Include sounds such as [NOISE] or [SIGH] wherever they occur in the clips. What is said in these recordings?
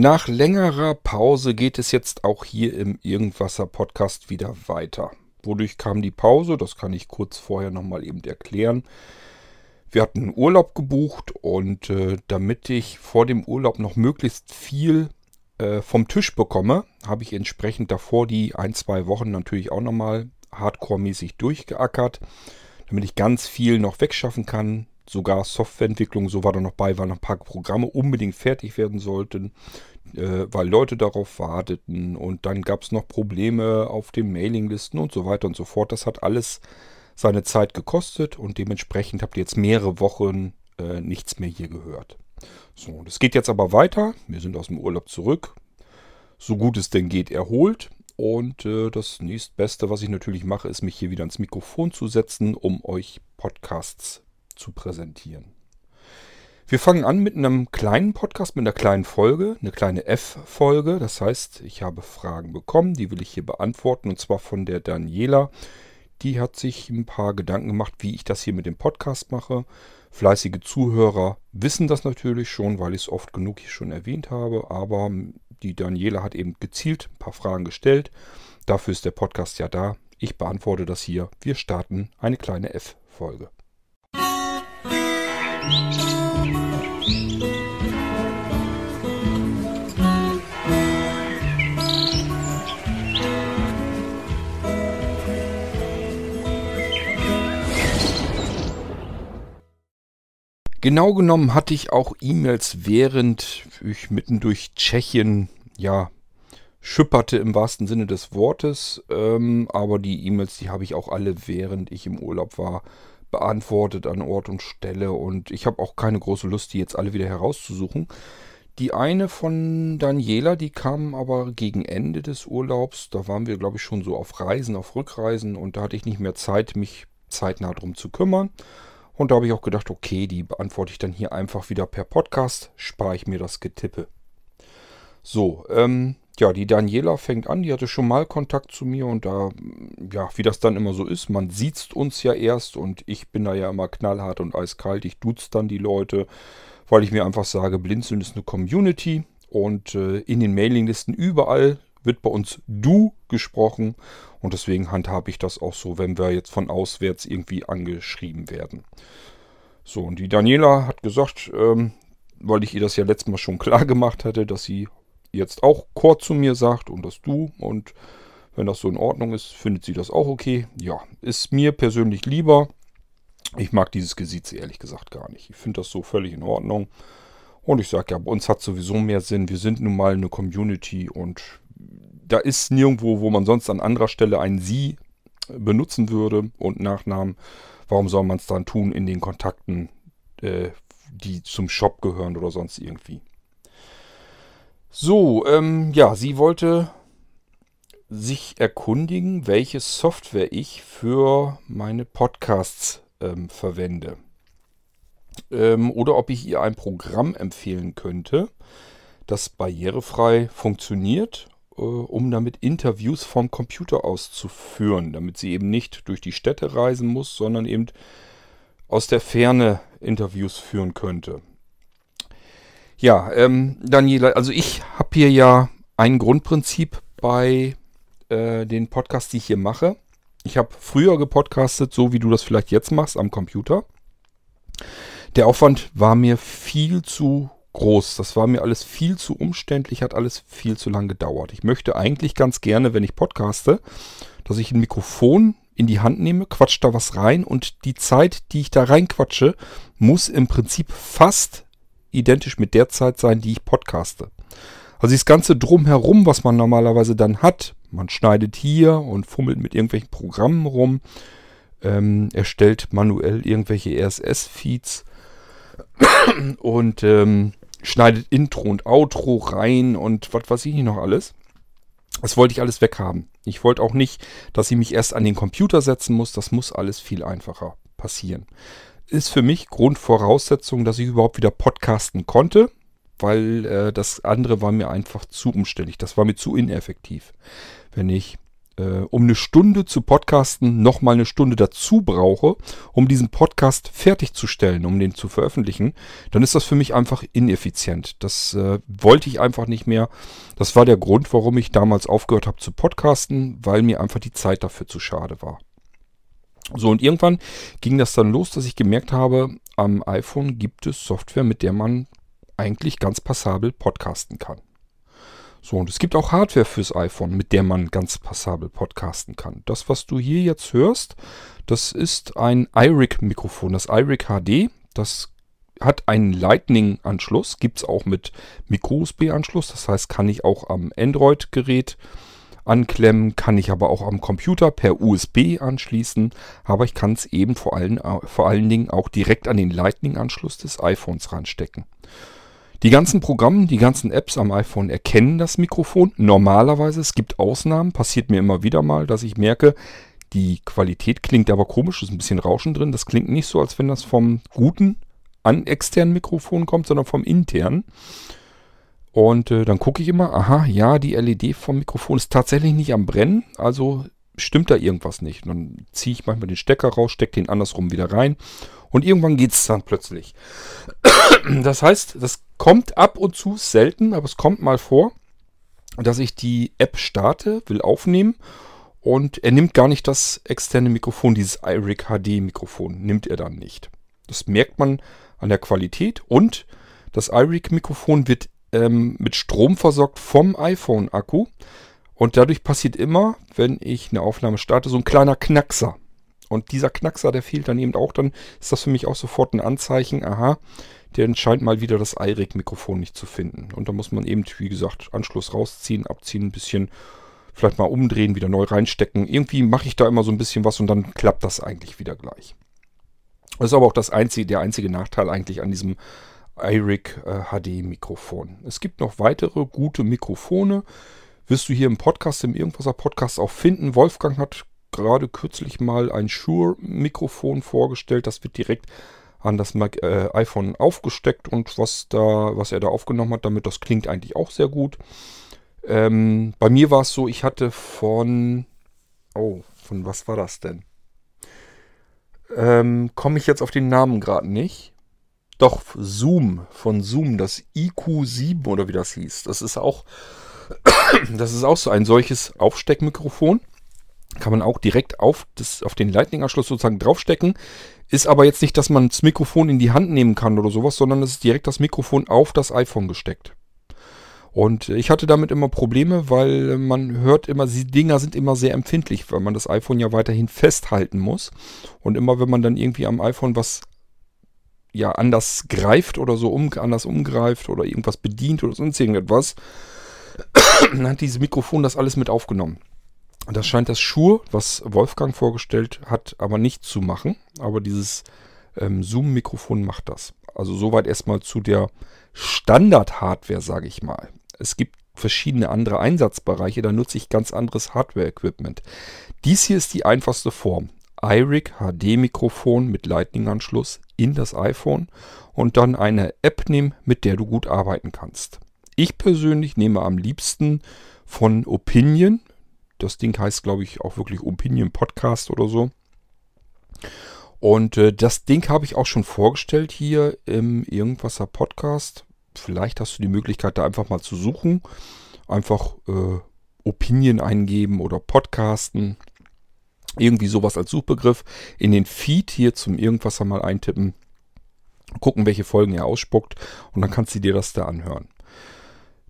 Nach längerer Pause geht es jetzt auch hier im Irgendwasser Podcast wieder weiter. Wodurch kam die Pause? Das kann ich kurz vorher nochmal eben erklären. Wir hatten Urlaub gebucht und äh, damit ich vor dem Urlaub noch möglichst viel äh, vom Tisch bekomme, habe ich entsprechend davor die ein, zwei Wochen natürlich auch nochmal hardcore-mäßig durchgeackert, damit ich ganz viel noch wegschaffen kann, sogar Softwareentwicklung, so war da noch bei, weil noch ein paar Programme unbedingt fertig werden sollten, äh, weil Leute darauf warteten und dann gab es noch Probleme auf den Mailinglisten und so weiter und so fort. Das hat alles seine Zeit gekostet und dementsprechend habt ihr jetzt mehrere Wochen äh, nichts mehr hier gehört. So, es geht jetzt aber weiter. Wir sind aus dem Urlaub zurück. So gut es denn geht, erholt. Und äh, das nächstbeste, was ich natürlich mache, ist mich hier wieder ans Mikrofon zu setzen, um euch Podcasts zu präsentieren. Wir fangen an mit einem kleinen Podcast, mit einer kleinen Folge, eine kleine F-Folge. Das heißt, ich habe Fragen bekommen, die will ich hier beantworten, und zwar von der Daniela. Die hat sich ein paar Gedanken gemacht, wie ich das hier mit dem Podcast mache. Fleißige Zuhörer wissen das natürlich schon, weil ich es oft genug hier schon erwähnt habe. Aber die Daniela hat eben gezielt ein paar Fragen gestellt. Dafür ist der Podcast ja da. Ich beantworte das hier. Wir starten eine kleine F-Folge. Genau genommen hatte ich auch E-Mails, während ich mitten durch Tschechien, ja, schipperte im wahrsten Sinne des Wortes. Ähm, aber die E-Mails, die habe ich auch alle, während ich im Urlaub war, beantwortet an Ort und Stelle. Und ich habe auch keine große Lust, die jetzt alle wieder herauszusuchen. Die eine von Daniela, die kam aber gegen Ende des Urlaubs. Da waren wir, glaube ich, schon so auf Reisen, auf Rückreisen. Und da hatte ich nicht mehr Zeit, mich zeitnah drum zu kümmern. Und da habe ich auch gedacht, okay, die beantworte ich dann hier einfach wieder per Podcast, spare ich mir das Getippe. So, ähm, ja, die Daniela fängt an, die hatte schon mal Kontakt zu mir und da, ja, wie das dann immer so ist, man sieht uns ja erst und ich bin da ja immer knallhart und eiskalt, ich duze dann die Leute, weil ich mir einfach sage, Blinzeln ist eine Community und äh, in den Mailinglisten überall wird bei uns du gesprochen und deswegen handhabe ich das auch so, wenn wir jetzt von auswärts irgendwie angeschrieben werden. So, und die Daniela hat gesagt, ähm, weil ich ihr das ja letztes Mal schon [LAUGHS] klar gemacht hatte, dass sie jetzt auch Chor zu mir sagt und das du und wenn das so in Ordnung ist, findet sie das auch okay. Ja, ist mir persönlich lieber. Ich mag dieses Gesicht ehrlich gesagt gar nicht. Ich finde das so völlig in Ordnung. Und ich sage ja, bei uns hat sowieso mehr Sinn. Wir sind nun mal eine Community und da ist nirgendwo, wo man sonst an anderer Stelle ein Sie benutzen würde und Nachnamen. Warum soll man es dann tun in den Kontakten, äh, die zum Shop gehören oder sonst irgendwie? So, ähm, ja, sie wollte sich erkundigen, welche Software ich für meine Podcasts ähm, verwende. Ähm, oder ob ich ihr ein Programm empfehlen könnte, das barrierefrei funktioniert äh, um damit Interviews vom Computer aus zu führen, damit sie eben nicht durch die Städte reisen muss, sondern eben aus der Ferne Interviews führen könnte. Ja, ähm, Daniela, also ich habe hier ja ein Grundprinzip bei äh, den Podcasts, die ich hier mache. Ich habe früher gepodcastet, so wie du das vielleicht jetzt machst, am Computer. Der Aufwand war mir viel zu groß. Das war mir alles viel zu umständlich, hat alles viel zu lang gedauert. Ich möchte eigentlich ganz gerne, wenn ich podcaste, dass ich ein Mikrofon in die Hand nehme, quatsch da was rein und die Zeit, die ich da reinquatsche, muss im Prinzip fast identisch mit der Zeit sein, die ich podcaste. Also das ganze Drumherum, was man normalerweise dann hat, man schneidet hier und fummelt mit irgendwelchen Programmen rum, ähm, erstellt manuell irgendwelche RSS-Feeds [COUGHS] und ähm, schneidet Intro und Outro rein und was weiß ich nicht noch alles. Das wollte ich alles weghaben. Ich wollte auch nicht, dass ich mich erst an den Computer setzen muss. Das muss alles viel einfacher passieren. Ist für mich Grundvoraussetzung, dass ich überhaupt wieder podcasten konnte, weil äh, das andere war mir einfach zu umständlich. Das war mir zu ineffektiv. Wenn ich äh, um eine Stunde zu podcasten nochmal eine Stunde dazu brauche, um diesen Podcast fertigzustellen, um den zu veröffentlichen, dann ist das für mich einfach ineffizient. Das äh, wollte ich einfach nicht mehr. Das war der Grund, warum ich damals aufgehört habe zu podcasten, weil mir einfach die Zeit dafür zu schade war. So, und irgendwann ging das dann los, dass ich gemerkt habe, am iPhone gibt es Software, mit der man eigentlich ganz passabel podcasten kann. So, und es gibt auch Hardware fürs iPhone, mit der man ganz passabel podcasten kann. Das, was du hier jetzt hörst, das ist ein iRig-Mikrofon, das iRig HD. Das hat einen Lightning-Anschluss, gibt es auch mit Micro-USB-Anschluss. Das heißt, kann ich auch am Android-Gerät anklemmen, kann ich aber auch am Computer per USB anschließen. Aber ich kann es eben vor allen, vor allen Dingen auch direkt an den Lightning-Anschluss des iPhones ranstecken. Die ganzen Programme, die ganzen Apps am iPhone erkennen das Mikrofon. Normalerweise, es gibt Ausnahmen, passiert mir immer wieder mal, dass ich merke, die Qualität klingt aber komisch, ist ein bisschen Rauschen drin. Das klingt nicht so, als wenn das vom guten an externen Mikrofon kommt, sondern vom internen. Und äh, dann gucke ich immer, aha, ja, die LED vom Mikrofon ist tatsächlich nicht am Brennen, also stimmt da irgendwas nicht. Und dann ziehe ich manchmal den Stecker raus, stecke den andersrum wieder rein und irgendwann geht es dann plötzlich. [CLEARS THROAT] Das heißt, das kommt ab und zu selten, aber es kommt mal vor, dass ich die App starte, will aufnehmen und er nimmt gar nicht das externe Mikrofon, dieses iRig HD Mikrofon, nimmt er dann nicht. Das merkt man an der Qualität und das iRig Mikrofon wird ähm, mit Strom versorgt vom iPhone Akku und dadurch passiert immer, wenn ich eine Aufnahme starte, so ein kleiner Knackser. Und dieser Knackser, der fehlt dann eben auch, dann ist das für mich auch sofort ein Anzeichen, aha, der scheint mal wieder das iRig-Mikrofon nicht zu finden. Und da muss man eben, wie gesagt, Anschluss rausziehen, abziehen, ein bisschen vielleicht mal umdrehen, wieder neu reinstecken. Irgendwie mache ich da immer so ein bisschen was und dann klappt das eigentlich wieder gleich. Das ist aber auch das einzige, der einzige Nachteil eigentlich an diesem iRig äh, HD-Mikrofon. Es gibt noch weitere gute Mikrofone. Wirst du hier im Podcast, im Irgendwaser Podcast auch finden. Wolfgang hat gerade kürzlich mal ein Shure-Mikrofon vorgestellt. Das wird direkt an das Mac, äh, iPhone aufgesteckt und was da, was er da aufgenommen hat, damit das klingt eigentlich auch sehr gut. Ähm, bei mir war es so, ich hatte von, oh, von was war das denn? Ähm, Komme ich jetzt auf den Namen gerade nicht. Doch, Zoom, von Zoom, das IQ7 oder wie das hieß. Das ist auch, [COUGHS] das ist auch so ein solches Aufsteckmikrofon. Kann man auch direkt auf, das, auf den Lightning-Anschluss sozusagen draufstecken. Ist aber jetzt nicht, dass man das Mikrofon in die Hand nehmen kann oder sowas, sondern es ist direkt das Mikrofon auf das iPhone gesteckt. Und ich hatte damit immer Probleme, weil man hört immer, die Dinger sind immer sehr empfindlich, weil man das iPhone ja weiterhin festhalten muss. Und immer wenn man dann irgendwie am iPhone was ja anders greift oder so um, anders umgreift oder irgendwas bedient oder sonst irgendetwas, dann [CLEARS THROAT] hat dieses Mikrofon das alles mit aufgenommen. Das scheint das Shure, was Wolfgang vorgestellt hat, aber nicht zu machen. Aber dieses ähm, Zoom-Mikrofon macht das. Also soweit erstmal zu der Standard-Hardware, sage ich mal. Es gibt verschiedene andere Einsatzbereiche, da nutze ich ganz anderes Hardware-Equipment. Dies hier ist die einfachste Form. iRig HD-Mikrofon mit Lightning-Anschluss in das iPhone und dann eine App nehmen, mit der du gut arbeiten kannst. Ich persönlich nehme am liebsten von Opinion das Ding heißt, glaube ich, auch wirklich Opinion Podcast oder so. Und äh, das Ding habe ich auch schon vorgestellt hier im Irgendwasser Podcast. Vielleicht hast du die Möglichkeit, da einfach mal zu suchen. Einfach äh, Opinion eingeben oder Podcasten. Irgendwie sowas als Suchbegriff. In den Feed hier zum Irgendwasser mal eintippen. Gucken, welche Folgen er ausspuckt. Und dann kannst du dir das da anhören.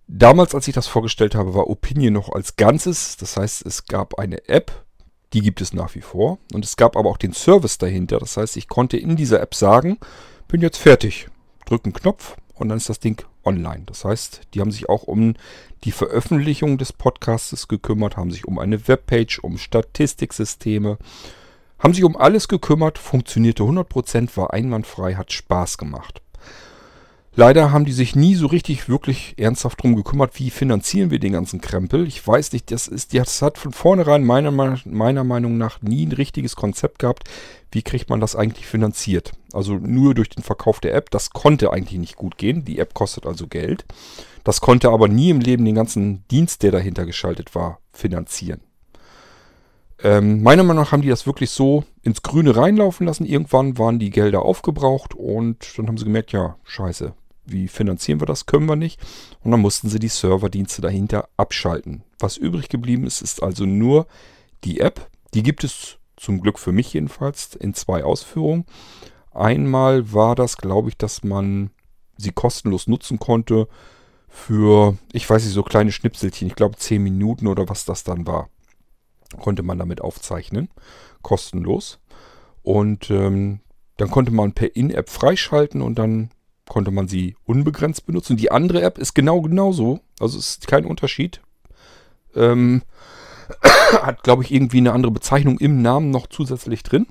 Damals, als ich das vorgestellt habe, war Opinion noch als Ganzes. Das heißt, es gab eine App, die gibt es nach wie vor. Und es gab aber auch den Service dahinter. Das heißt, ich konnte in dieser App sagen, bin jetzt fertig. Drück einen Knopf und dann ist das Ding online. Das heißt, die haben sich auch um die Veröffentlichung des Podcasts gekümmert, haben sich um eine Webpage, um Statistiksysteme, haben sich um alles gekümmert, funktionierte 100%, war einwandfrei, hat Spaß gemacht. Leider haben die sich nie so richtig wirklich ernsthaft drum gekümmert, wie finanzieren wir den ganzen Krempel. Ich weiß nicht, das, ist, das hat von vornherein meiner, meiner Meinung nach nie ein richtiges Konzept gehabt. Wie kriegt man das eigentlich finanziert? Also nur durch den Verkauf der App, das konnte eigentlich nicht gut gehen. Die App kostet also Geld. Das konnte aber nie im Leben den ganzen Dienst, der dahinter geschaltet war, finanzieren. Ähm, meiner Meinung nach haben die das wirklich so ins Grüne reinlaufen lassen. Irgendwann waren die Gelder aufgebraucht und dann haben sie gemerkt, ja, scheiße, wie finanzieren wir das? Können wir nicht. Und dann mussten sie die Serverdienste dahinter abschalten. Was übrig geblieben ist, ist also nur die App. Die gibt es zum Glück für mich jedenfalls in zwei Ausführungen. Einmal war das, glaube ich, dass man sie kostenlos nutzen konnte für, ich weiß nicht, so kleine Schnipselchen. Ich glaube 10 Minuten oder was das dann war konnte man damit aufzeichnen, kostenlos. Und ähm, dann konnte man per In-App freischalten und dann konnte man sie unbegrenzt benutzen. Die andere App ist genau genauso, also ist kein Unterschied. Ähm, [COUGHS] hat, glaube ich, irgendwie eine andere Bezeichnung im Namen noch zusätzlich drin.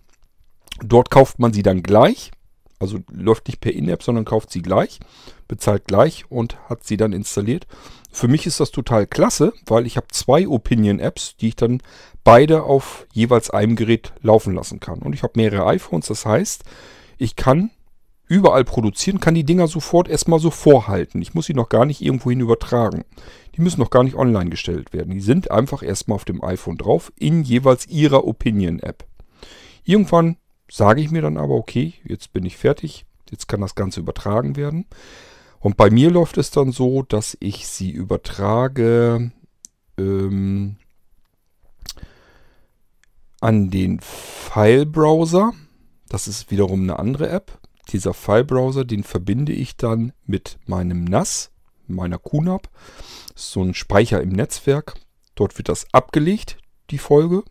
Dort kauft man sie dann gleich. Also läuft nicht per In-App, sondern kauft sie gleich, bezahlt gleich und hat sie dann installiert. Für mich ist das total klasse, weil ich habe zwei Opinion-Apps, die ich dann beide auf jeweils einem Gerät laufen lassen kann. Und ich habe mehrere iPhones, das heißt, ich kann überall produzieren, kann die Dinger sofort erstmal so vorhalten. Ich muss sie noch gar nicht irgendwohin übertragen. Die müssen noch gar nicht online gestellt werden. Die sind einfach erstmal auf dem iPhone drauf, in jeweils ihrer Opinion-App. Irgendwann sage ich mir dann aber, okay, jetzt bin ich fertig, jetzt kann das Ganze übertragen werden. Und bei mir läuft es dann so, dass ich sie übertrage ähm, an den File-Browser. Das ist wiederum eine andere App. Dieser File-Browser, den verbinde ich dann mit meinem NAS, meiner QNAP. So ein Speicher im Netzwerk. Dort wird das abgelegt, die Folge.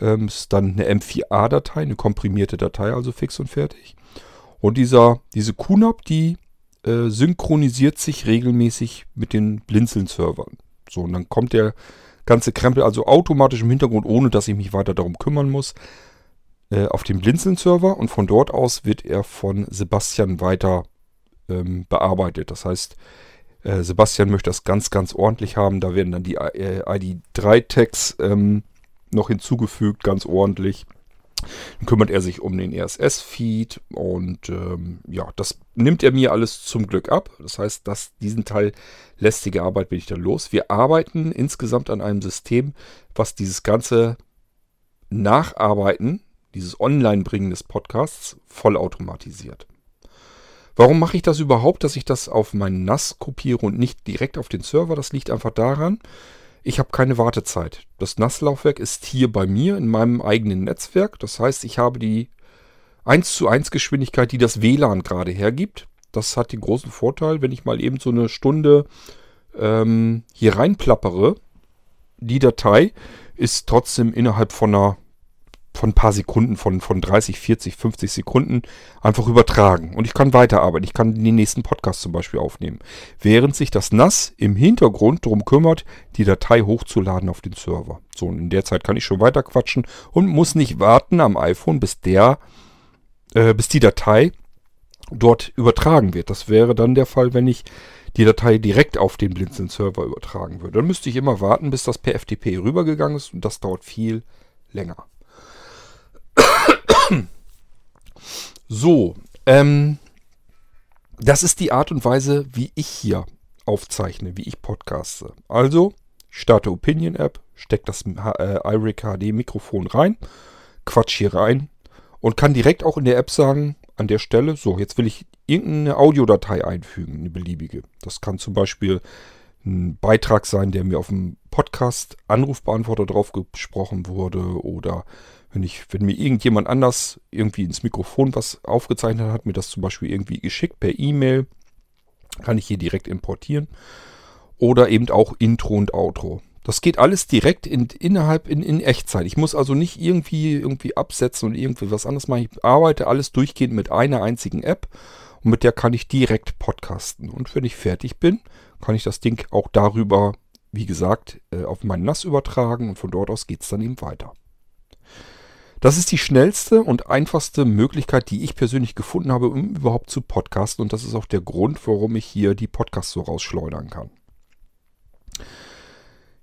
Ähm, ist dann eine M4A-Datei, eine komprimierte Datei, also fix und fertig. Und dieser, diese QNAP, die äh, synchronisiert sich regelmäßig mit den Blinzeln-Servern. So, und dann kommt der ganze Krempel also automatisch im Hintergrund, ohne dass ich mich weiter darum kümmern muss, äh, auf den Blinzeln-Server und von dort aus wird er von Sebastian weiter ähm, bearbeitet. Das heißt, äh, Sebastian möchte das ganz, ganz ordentlich haben. Da werden dann die äh, ID3-Tags ähm, noch hinzugefügt, ganz ordentlich. Dann kümmert er sich um den RSS-Feed und ähm, ja, das nimmt er mir alles zum Glück ab. Das heißt, dass diesen Teil lästige Arbeit bin ich dann los. Wir arbeiten insgesamt an einem System, was dieses ganze Nacharbeiten, dieses Online-Bringen des Podcasts vollautomatisiert. Warum mache ich das überhaupt, dass ich das auf meinen NAS kopiere und nicht direkt auf den Server? Das liegt einfach daran, ich habe keine Wartezeit. Das NAS-Laufwerk ist hier bei mir in meinem eigenen Netzwerk. Das heißt, ich habe die 1 zu 1 Geschwindigkeit, die das WLAN gerade hergibt. Das hat den großen Vorteil, wenn ich mal eben so eine Stunde ähm, hier reinplappere, die Datei ist trotzdem innerhalb von einer von ein paar Sekunden, von, von 30, 40, 50 Sekunden einfach übertragen. Und ich kann weiterarbeiten. Ich kann den nächsten Podcast zum Beispiel aufnehmen. Während sich das NAS im Hintergrund darum kümmert, die Datei hochzuladen auf den Server. So, und in der Zeit kann ich schon weiter quatschen und muss nicht warten am iPhone, bis der, äh, bis die Datei dort übertragen wird. Das wäre dann der Fall, wenn ich die Datei direkt auf den Blinzeln-Server übertragen würde. Dann müsste ich immer warten, bis das per FTP rübergegangen ist und das dauert viel länger. So, ähm, das ist die Art und Weise, wie ich hier aufzeichne, wie ich podcaste. Also, ich starte Opinion App, stecke das äh, iRig HD Mikrofon rein, quatsch hier rein und kann direkt auch in der App sagen, an der Stelle, so, jetzt will ich irgendeine Audiodatei einfügen, eine beliebige. Das kann zum Beispiel ein Beitrag sein, der mir auf dem Podcast Anrufbeantworter drauf gesprochen wurde oder wenn ich, wenn mir irgendjemand anders irgendwie ins Mikrofon was aufgezeichnet hat, mir das zum Beispiel irgendwie geschickt per E-Mail, kann ich hier direkt importieren. Oder eben auch Intro und Outro. Das geht alles direkt in, innerhalb in, in Echtzeit. Ich muss also nicht irgendwie, irgendwie absetzen und irgendwie was anderes machen. Ich arbeite alles durchgehend mit einer einzigen App und mit der kann ich direkt podcasten. Und wenn ich fertig bin, kann ich das Ding auch darüber, wie gesagt, äh, auf meinen NAS übertragen und von dort aus geht es dann eben weiter. Das ist die schnellste und einfachste Möglichkeit, die ich persönlich gefunden habe, um überhaupt zu podcasten. Und das ist auch der Grund, warum ich hier die Podcasts so rausschleudern kann.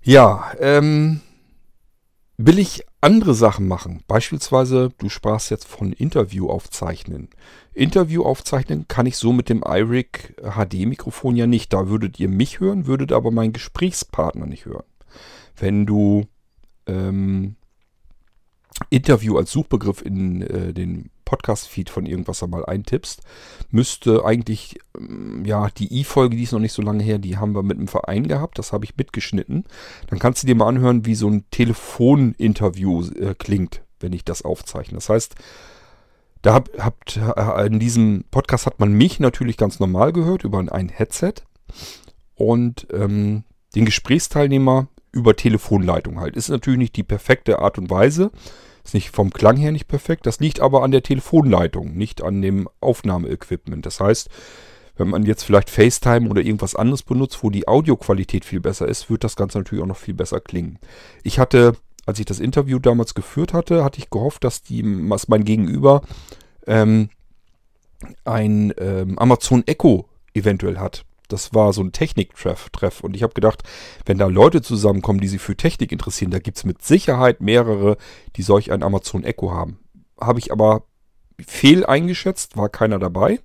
Ja, ähm, will ich andere Sachen machen. Beispielsweise, du sprachst jetzt von Interview aufzeichnen. Interview aufzeichnen kann ich so mit dem iRig HD Mikrofon ja nicht. Da würdet ihr mich hören, würdet aber meinen Gesprächspartner nicht hören. Wenn du ähm, Interview als Suchbegriff in äh, den Podcast-Feed von irgendwas einmal eintippst, müsste eigentlich, ähm, ja, die I-Folge, die ist noch nicht so lange her, die haben wir mit einem Verein gehabt, das habe ich mitgeschnitten. Dann kannst du dir mal anhören, wie so ein Telefoninterview äh, klingt, wenn ich das aufzeichne. Das heißt, da hab, habt, äh, in diesem Podcast hat man mich natürlich ganz normal gehört über ein Headset und ähm, den Gesprächsteilnehmer über Telefonleitung halt. Ist natürlich nicht die perfekte Art und Weise, ist nicht vom Klang her nicht perfekt. Das liegt aber an der Telefonleitung, nicht an dem Aufnahmeequipment. Das heißt, wenn man jetzt vielleicht FaceTime oder irgendwas anderes benutzt, wo die Audioqualität viel besser ist, wird das Ganze natürlich auch noch viel besser klingen. Ich hatte, als ich das Interview damals geführt hatte, hatte ich gehofft, dass die, was mein Gegenüber ähm, ein ähm, Amazon Echo eventuell hat. Das war so ein Technik-Treff. Treff. Und ich habe gedacht, wenn da Leute zusammenkommen, die sich für Technik interessieren, da gibt es mit Sicherheit mehrere, die solch ein Amazon Echo haben. Habe ich aber fehl eingeschätzt, war keiner dabei.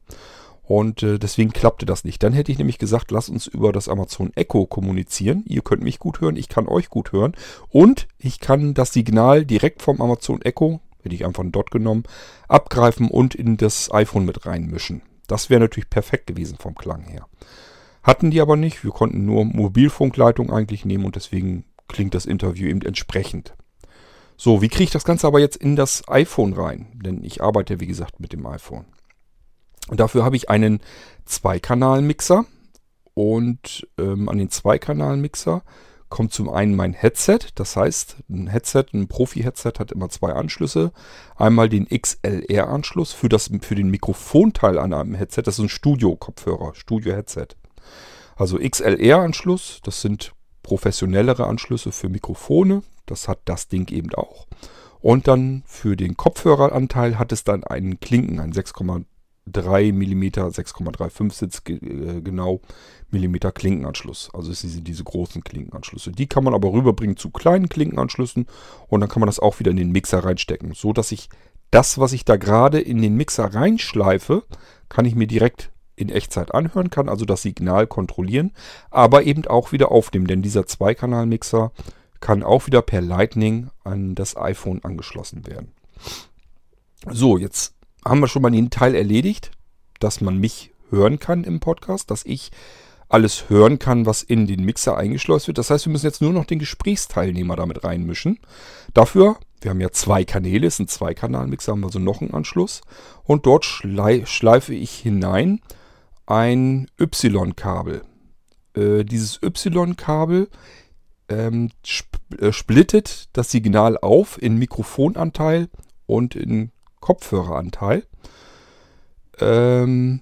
Und äh, deswegen klappte das nicht. Dann hätte ich nämlich gesagt, lass uns über das Amazon Echo kommunizieren. Ihr könnt mich gut hören, ich kann euch gut hören. Und ich kann das Signal direkt vom Amazon Echo, hätte ich einfach einen Dot genommen, abgreifen und in das iPhone mit reinmischen. Das wäre natürlich perfekt gewesen vom Klang her. Hatten die aber nicht. Wir konnten nur Mobilfunkleitung eigentlich nehmen und deswegen klingt das Interview eben entsprechend. So, wie kriege ich das Ganze aber jetzt in das iPhone rein? Denn ich arbeite, wie gesagt, mit dem iPhone. Und dafür habe ich einen Zweikanal-Mixer. Und ähm, an den Zweikanal-Mixer kommt zum einen mein Headset. Das heißt, ein Headset, ein Profi-Headset hat immer zwei Anschlüsse. Einmal den XLR-Anschluss für, für den Mikrofonteil an einem Headset. Das ist ein Studio-Kopfhörer, Studio-Headset. Also XLR-Anschluss, das sind professionellere Anschlüsse für Mikrofone. Das hat das Ding eben auch. Und dann für den Kopfhöreranteil hat es dann einen Klinken, einen 6,3 mm, 6,35 Sitz äh, genau Millimeter Klinkenanschluss. Also es sind diese großen Klinkenanschlüsse. Die kann man aber rüberbringen zu kleinen Klinkenanschlüssen und dann kann man das auch wieder in den Mixer reinstecken. So dass ich das, was ich da gerade in den Mixer reinschleife, kann ich mir direkt in Echtzeit anhören kann, also das Signal kontrollieren, aber eben auch wieder aufnehmen, denn dieser Zweikanal-Mixer kann auch wieder per Lightning an das iPhone angeschlossen werden. So, jetzt haben wir schon mal den Teil erledigt, dass man mich hören kann im Podcast, dass ich alles hören kann, was in den Mixer eingeschleust wird. Das heißt, wir müssen jetzt nur noch den Gesprächsteilnehmer damit reinmischen. Dafür, wir haben ja zwei Kanäle, ist ein Zweikanal-Mixer, haben wir so noch einen Anschluss. Und dort schleife ich hinein ein Y-Kabel. Äh, dieses Y-Kabel ähm, äh, splittet das Signal auf in Mikrofonanteil und in Kopfhöreranteil. Ähm,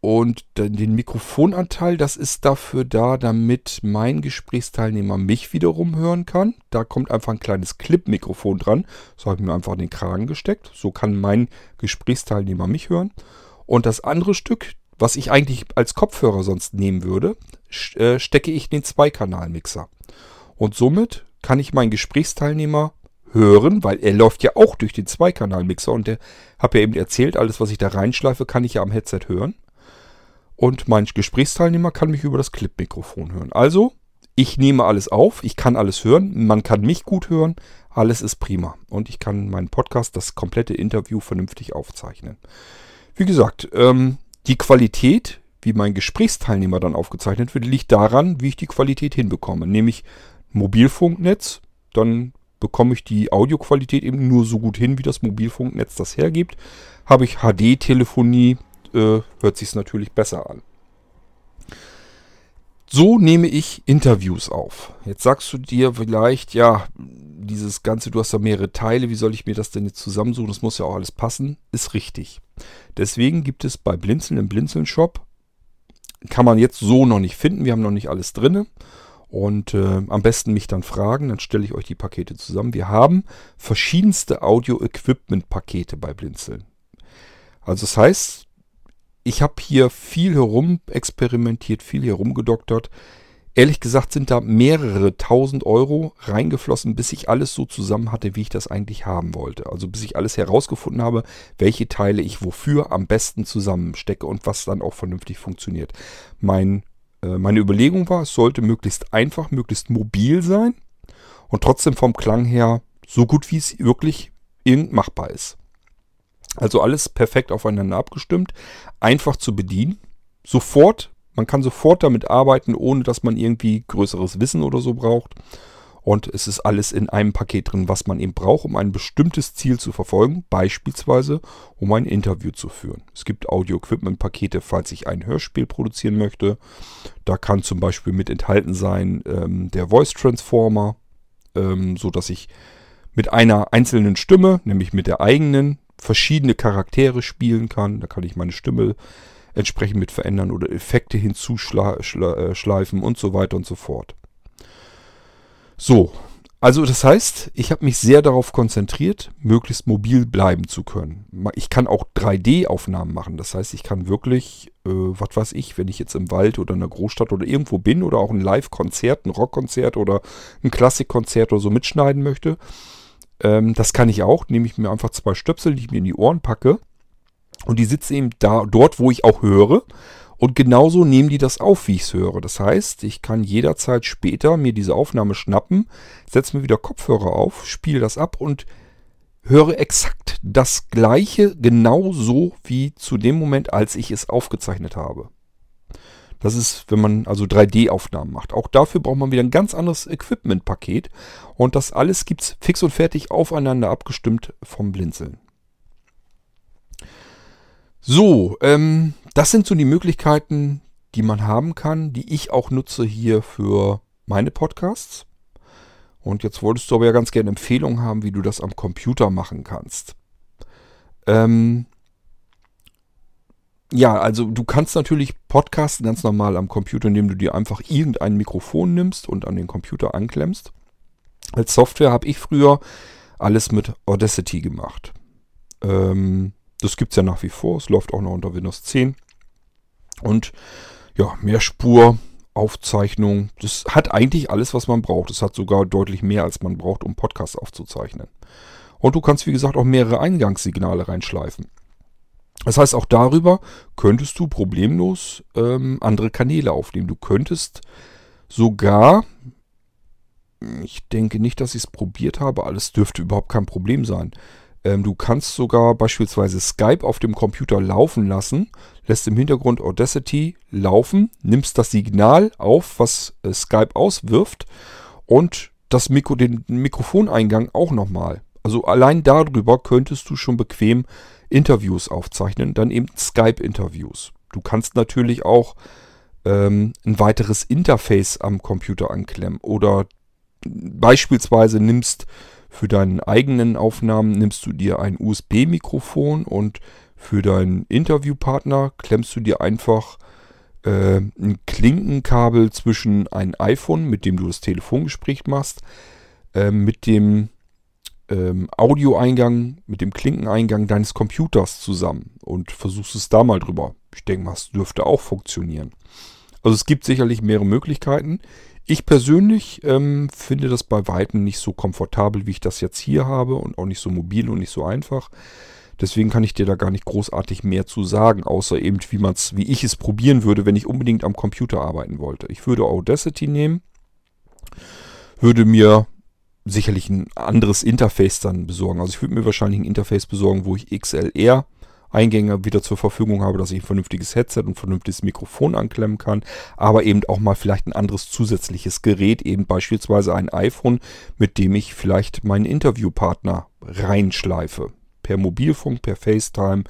und den Mikrofonanteil, das ist dafür da, damit mein Gesprächsteilnehmer mich wiederum hören kann. Da kommt einfach ein kleines Clip-Mikrofon dran. So habe ich mir einfach in den Kragen gesteckt. So kann mein Gesprächsteilnehmer mich hören. Und das andere Stück, was ich eigentlich als Kopfhörer sonst nehmen würde, äh, stecke ich in den Zweikanal-Mixer. Und somit kann ich meinen Gesprächsteilnehmer hören, weil er läuft ja auch durch den Zweikanal-Mixer und der habe ja eben erzählt, alles was ich da reinschleife, kann ich ja am Headset hören. Und mein Gesprächsteilnehmer kann mich über das Clip-Mikrofon hören. Also, ich nehme alles auf, ich kann alles hören, man kann mich gut hören, alles ist prima. Und ich kann meinen Podcast, das komplette Interview vernünftig aufzeichnen. Wie gesagt, ähm, die Qualität, wie mein Gesprächsteilnehmer dann aufgezeichnet wird, liegt daran, wie ich die Qualität hinbekomme. Nämlich Mobilfunknetz, dann bekomme ich die Audioqualität eben nur so gut hin, wie das Mobilfunknetz das hergibt. Habe ich HD-Telefonie, äh, hört sich es natürlich besser an. So nehme ich Interviews auf. Jetzt sagst du dir vielleicht, ja, dieses Ganze, du hast da mehrere Teile, wie soll ich mir das denn jetzt zusammensuchen? Das muss ja auch alles passen. Ist richtig. Deswegen gibt es bei Blinzeln im Blinzeln-Shop, kann man jetzt so noch nicht finden, wir haben noch nicht alles drin. Und äh, am besten mich dann fragen, dann stelle ich euch die Pakete zusammen. Wir haben verschiedenste Audio-Equipment-Pakete bei Blinzeln. Also das heißt, ich habe hier viel herum experimentiert, viel herumgedoktert. Ehrlich gesagt sind da mehrere tausend Euro reingeflossen, bis ich alles so zusammen hatte, wie ich das eigentlich haben wollte. Also bis ich alles herausgefunden habe, welche Teile ich wofür am besten zusammenstecke und was dann auch vernünftig funktioniert. Mein, äh, meine Überlegung war, es sollte möglichst einfach, möglichst mobil sein und trotzdem vom Klang her So gut wie es wirklich irgend machbar ist. Also alles perfekt aufeinander abgestimmt, einfach zu bedienen, sofort, man kann sofort damit arbeiten, ohne dass man irgendwie größeres Wissen oder so braucht. Und es ist alles in einem Paket drin, was man eben braucht, um ein bestimmtes Ziel zu verfolgen, beispielsweise um ein Interview zu führen. Es gibt Audio-Equipment-Pakete, falls ich ein Hörspiel produzieren möchte. Da kann zum Beispiel mit enthalten sein ähm, der Voice Transformer, ähm, so dass ich mit einer einzelnen Stimme, nämlich mit der eigenen, verschiedene Charaktere spielen kann. Da kann ich meine Stimme entsprechend mit verändern oder Effekte hinzuschleifen und so weiter und so fort. So, also das heißt, ich habe mich sehr darauf konzentriert, möglichst mobil bleiben zu können. Ich kann auch 3D-Aufnahmen machen. Das heißt, ich kann wirklich, äh, was weiß ich, wenn ich jetzt im Wald oder in der Großstadt oder irgendwo bin oder auch ein Live-Konzert, ein Rockkonzert oder ein Klassikkonzert oder so mitschneiden möchte, ähm, das kann ich auch. Nehme ich mir einfach zwei Stöpsel, die ich mir in die Ohren packe und die sitzen eben da, dort, wo ich auch höre. Und genauso nehmen die das auf, wie ich es höre. Das heißt, ich kann jederzeit später mir diese Aufnahme schnappen, setze mir wieder Kopfhörer auf, spiele das ab und höre exakt das gleiche genauso wie zu dem Moment, als ich es aufgezeichnet habe. Das ist, wenn man also 3D-Aufnahmen macht. Auch dafür braucht man wieder ein ganz anderes Equipment-Paket. Und das alles gibt es fix und fertig aufeinander abgestimmt vom Blinzeln. So, ähm, das sind so die Möglichkeiten, die man haben kann, die ich auch nutze hier für meine Podcasts. Und jetzt wolltest du aber ja ganz gerne Empfehlungen haben, wie du das am Computer machen kannst. Ähm, ja, also du kannst natürlich podcasten ganz normal am Computer, indem du dir einfach irgendein Mikrofon nimmst und an den Computer anklemmst. Als Software habe ich früher alles mit Audacity gemacht. Ähm, das gibt es ja nach wie vor. Es läuft auch noch unter Windows 10. Und ja, Mehrspur, Aufzeichnung. Das hat eigentlich alles, was man braucht. Es hat sogar deutlich mehr, als man braucht, um Podcasts aufzuzeichnen. Und du kannst, wie gesagt, auch mehrere Eingangssignale reinschleifen. Das heißt, auch darüber könntest du problemlos ähm, andere Kanäle aufnehmen. Du könntest sogar, ich denke nicht, dass ich es probiert habe, alles dürfte überhaupt kein Problem sein. Ähm, du kannst sogar beispielsweise Skype auf dem Computer laufen lassen, lässt im Hintergrund Audacity laufen, nimmst das Signal auf, was äh, Skype auswirft und das Mikro, den Mikrofoneingang auch nochmal. Also allein darüber könntest du schon bequem Interviews aufzeichnen, dann eben Skype-Interviews. Du kannst natürlich auch ähm, ein weiteres Interface am Computer anklemmen oder beispielsweise nimmst für deine eigenen Aufnahmen nimmst du dir ein USB-Mikrofon und für deinen Interviewpartner klemmst du dir einfach äh, ein Klinkenkabel zwischen ein iPhone, mit dem du das Telefongespräch machst, äh, mit dem ähm, Audioeingang, mit dem Klinkeneingang deines Computers zusammen und versuchst es da mal drüber. Ich denke mal, es dürfte auch funktionieren. Also es gibt sicherlich mehrere Möglichkeiten. Ich persönlich ähm, finde das bei Weitem nicht so komfortabel, wie ich das jetzt hier habe und auch nicht so mobil und nicht so einfach. Deswegen kann ich dir da gar nicht großartig mehr zu sagen, außer eben, wie man's, wie ich es probieren würde, wenn ich unbedingt am Computer arbeiten wollte. Ich würde Audacity nehmen, würde mir sicherlich ein anderes Interface dann besorgen. Also ich würde mir wahrscheinlich ein Interface besorgen, wo ich XLR Eingänge wieder zur Verfügung habe, dass ich ein vernünftiges Headset und ein vernünftiges Mikrofon anklemmen kann, aber eben auch mal vielleicht ein anderes zusätzliches Gerät, eben beispielsweise ein iPhone, mit dem ich vielleicht meinen Interviewpartner reinschleife. Per Mobilfunk, per FaceTime,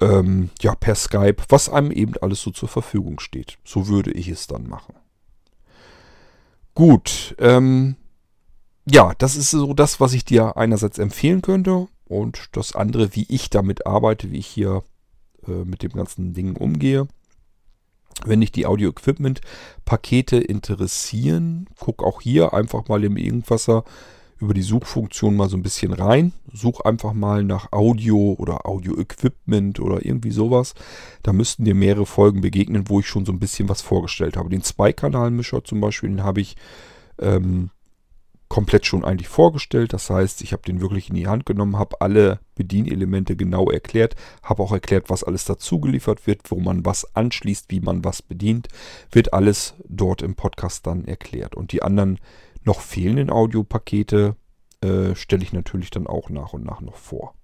ähm, ja, per Skype, was einem eben alles so zur Verfügung steht. So würde ich es dann machen. Gut, ähm, ja, das ist so das, was ich dir einerseits empfehlen könnte und das andere, wie ich damit arbeite, wie ich hier äh, mit dem ganzen Ding umgehe. Wenn dich die Audio-Equipment-Pakete interessieren, guck auch hier einfach mal im Irgendwasser über die Suchfunktion mal so ein bisschen rein. Such einfach mal nach Audio oder Audio-Equipment oder irgendwie sowas. Da müssten dir mehrere Folgen begegnen, wo ich schon so ein bisschen was vorgestellt habe. Den Zweikanalmischer zum Beispiel, den habe ich ähm, komplett schon eigentlich vorgestellt. Das heißt, ich habe den wirklich in die Hand genommen, habe alle Bedienelemente genau erklärt, habe auch erklärt, was alles dazu geliefert wird, wo man was anschließt, wie man was bedient, wird alles dort im Podcast dann erklärt. Und die anderen noch fehlenden Audiopakete, äh, stelle ich natürlich dann auch nach und nach noch vor.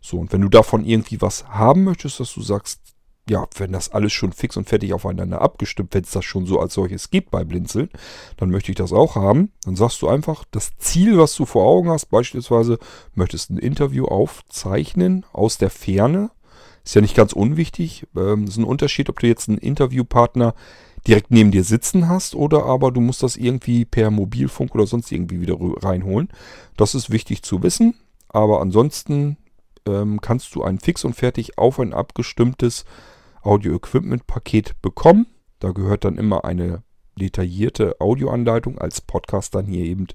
So, und wenn du davon irgendwie was haben möchtest, dass du sagst, ja, wenn das alles schon fix und fertig aufeinander abgestimmt, wenn es das schon so als solches gibt bei Blinzeln, dann möchte ich das auch haben. Dann sagst du einfach, das Ziel, was du vor Augen hast, beispielsweise möchtest ein Interview aufzeichnen aus der Ferne. Ist ja nicht ganz unwichtig. Ähm, ist ein Unterschied, ob du jetzt einen Interviewpartner direkt neben dir sitzen hast oder aber du musst das irgendwie per Mobilfunk oder sonst irgendwie wieder reinholen. Das ist wichtig zu wissen. Aber ansonsten ähm, kannst du ein fix und fertig auf ein abgestimmtes Audio-Equipment-Paket bekommen. Da gehört dann immer eine detaillierte Audioanleitung als Podcast dann hier eben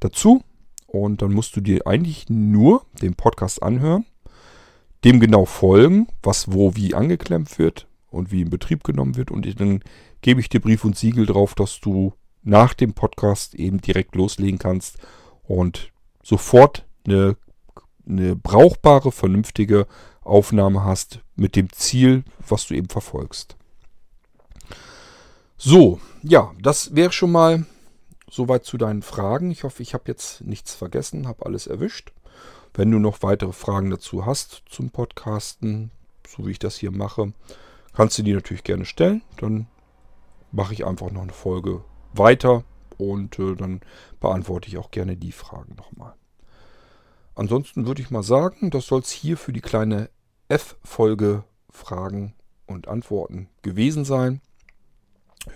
dazu. Und dann musst du dir eigentlich nur den Podcast anhören, dem genau folgen, was wo wie angeklemmt wird und wie in Betrieb genommen wird. Und dann gebe ich dir Brief und Siegel drauf, dass du nach dem Podcast eben direkt loslegen kannst und sofort eine eine brauchbare, vernünftige Aufnahme hast mit dem Ziel, was du eben verfolgst. So, ja, das wäre schon mal soweit zu deinen Fragen. Ich hoffe, ich habe jetzt nichts vergessen, habe alles erwischt. Wenn du noch weitere Fragen dazu hast zum Podcasten, so wie ich das hier mache, kannst du die natürlich gerne stellen. Dann mache ich einfach noch eine Folge weiter und äh, dann beantworte ich auch gerne die Fragen nochmal. Ansonsten würde ich mal sagen, das soll es hier für die kleine F-Folge Fragen und Antworten gewesen sein.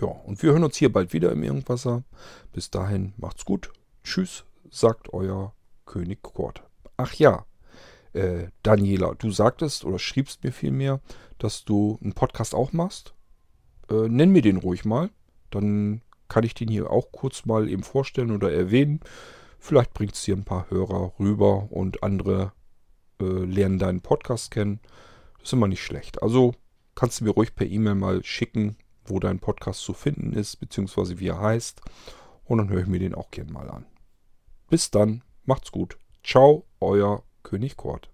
Ja, und wir hören uns hier bald wieder im Irgendwasser. Bis dahin macht's gut. Tschüss, sagt euer König Kurt. Ach ja, äh, Daniela, du sagtest oder schriebst mir vielmehr, dass du einen Podcast auch machst. Äh, nenn mir den ruhig mal. Dann kann ich den hier auch kurz mal eben vorstellen oder erwähnen. Vielleicht bringt es dir ein paar Hörer rüber und andere äh, lernen deinen Podcast kennen. Das ist immer nicht schlecht. Also kannst du mir ruhig per E-Mail mal schicken, wo dein Podcast zu finden ist, beziehungsweise wie er heißt. Und dann höre ich mir den auch gern mal an. Bis dann, macht's gut. Ciao, euer König Kurt.